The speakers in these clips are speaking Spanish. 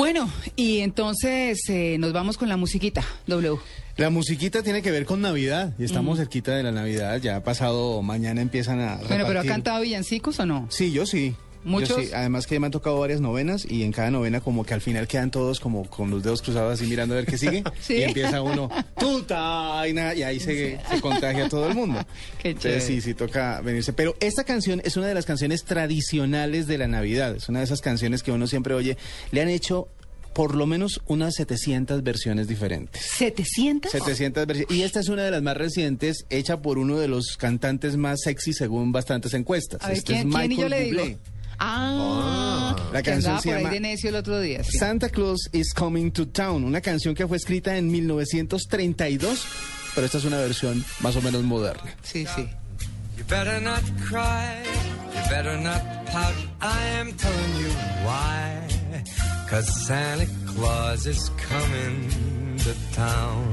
Bueno, y entonces eh, nos vamos con la musiquita, W. La musiquita tiene que ver con Navidad y estamos cerquita de la Navidad. Ya ha pasado, mañana empiezan a. Bueno, pero ¿ha cantado villancicos o no? Sí, yo sí. ¿Muchos? Yo sí. Además que me han tocado varias novenas y en cada novena como que al final quedan todos como con los dedos cruzados así mirando a ver qué sigue. Sí. Y empieza uno, tuta, y, nada, y ahí se, se contagia todo el mundo. Qué Entonces chévere. sí, sí toca venirse. Pero esta canción es una de las canciones tradicionales de la Navidad. Es una de esas canciones que uno siempre oye. Le han hecho por lo menos unas 700 versiones diferentes. ¿700? 700 versiones. Y esta es una de las más recientes, hecha por uno de los cantantes más sexy según bastantes encuestas. A ver, Este ¿quién, es quién y yo Michael le digo? Bublé. Ah, La canción se por ahí llama de necio el otro día. sí. Santa Claus is Coming to Town, una canción que fue escrita en 1932, pero esta es una versión más o menos moderna. Sí, sí. You better not cry, you better not pout. I am telling you why. Cause Santa Claus is coming to town.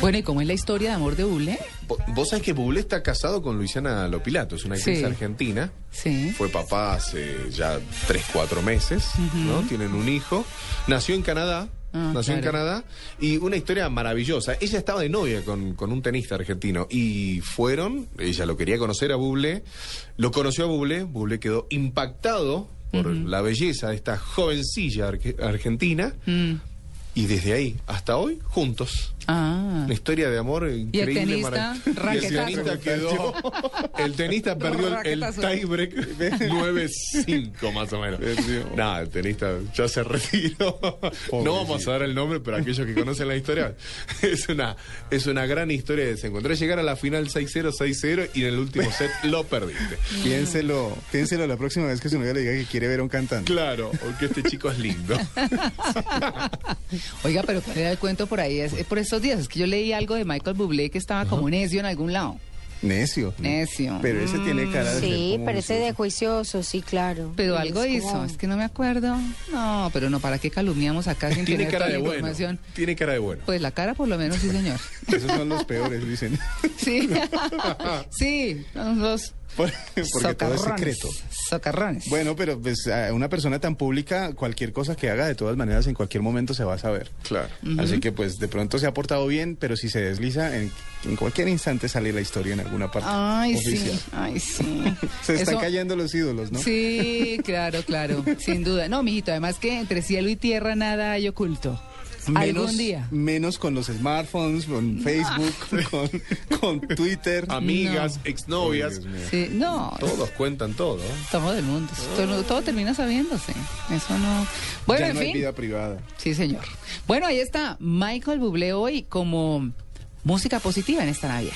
Bueno, ¿y cómo es la historia de amor de Buble? Vo- Vos sabés que Bublé está casado con Luisiana Lopilato, es una actriz Sí. argentina. Sí. Fue papá hace ya 3, 4 meses, ¿no? Tienen un hijo. Nació en Canadá. Ah, nació en. Canadá y una historia maravillosa. Ella estaba de novia con, con un tenista argentino y fueron, ella lo quería conocer a Bublé, lo conoció a Bublé, Bublé quedó impactado por la belleza de esta jovencilla arge- argentina Mm. Y desde ahí hasta hoy juntos. Ah. Una historia de amor increíble. tenista, marav- Y el tenista quedó. El tenista perdió el, el tiebreak 9-5 más o menos. Nada, el tenista ya se retiró. No vamos a dar el nombre, pero aquellos que conocen la historia, es una, es una gran historia de desencuentro. Es llegar a la final 6-0, 6-0 y en el último set lo perdiste. Piénselo, piénselo la próxima vez que su novia le diga que quiere ver a un cantante. Claro, porque este chico es lindo. Oiga, pero ¿cuál era el cuento por ahí? Es, es por estos días. Es que yo leí algo de Michael Bublé que estaba como necio en algún lado. Necio. Necio. Pero ese tiene cara de Sí, parece juicioso. de juicioso, sí, claro. Pero Es algo hizo, como- es que no me acuerdo. No, pero no, ¿para qué calumniamos acá sin Tiene tener cara toda de la bueno. información? Tiene cara de bueno. Pues la cara por lo menos, sí, señor. Esos son los peores, dicen. Sí, sí, son los Por- Porque todo es secreto. Socarrones. Bueno, pero pues a una persona tan pública, cualquier cosa que haga, de todas maneras, en cualquier momento se va a saber. Claro. Así que pues de pronto se ha portado bien, pero si se desliza, en, en cualquier instante sale la historia en alguna parte Ay, oficial. sí, ay, sí. Se están Eso- cayendo los ídolos, ¿no? Sí, claro, claro, sin duda. No, mijito, además que entre cielo y tierra nada hay oculto. Algún día. Menos con los smartphones, con Facebook, con, con Twitter. Amigas, Ay, exnovias. Sí, no, todos cuentan todo. todo del mundo. Todo, todo termina sabiéndose. Eso no. Bueno, ya en no hay vida privada. Sí, señor. Bueno, ahí está Michael Bublé hoy como música positiva en esta Navidad.